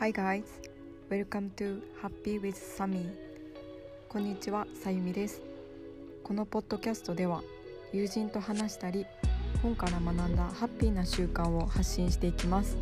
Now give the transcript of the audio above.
Hi guys, welcome to Happy with Sami. こんにちは、さゆみです。このポッドキャストでは友人と話したり本から学んだハッピーな習慣を発信していきます。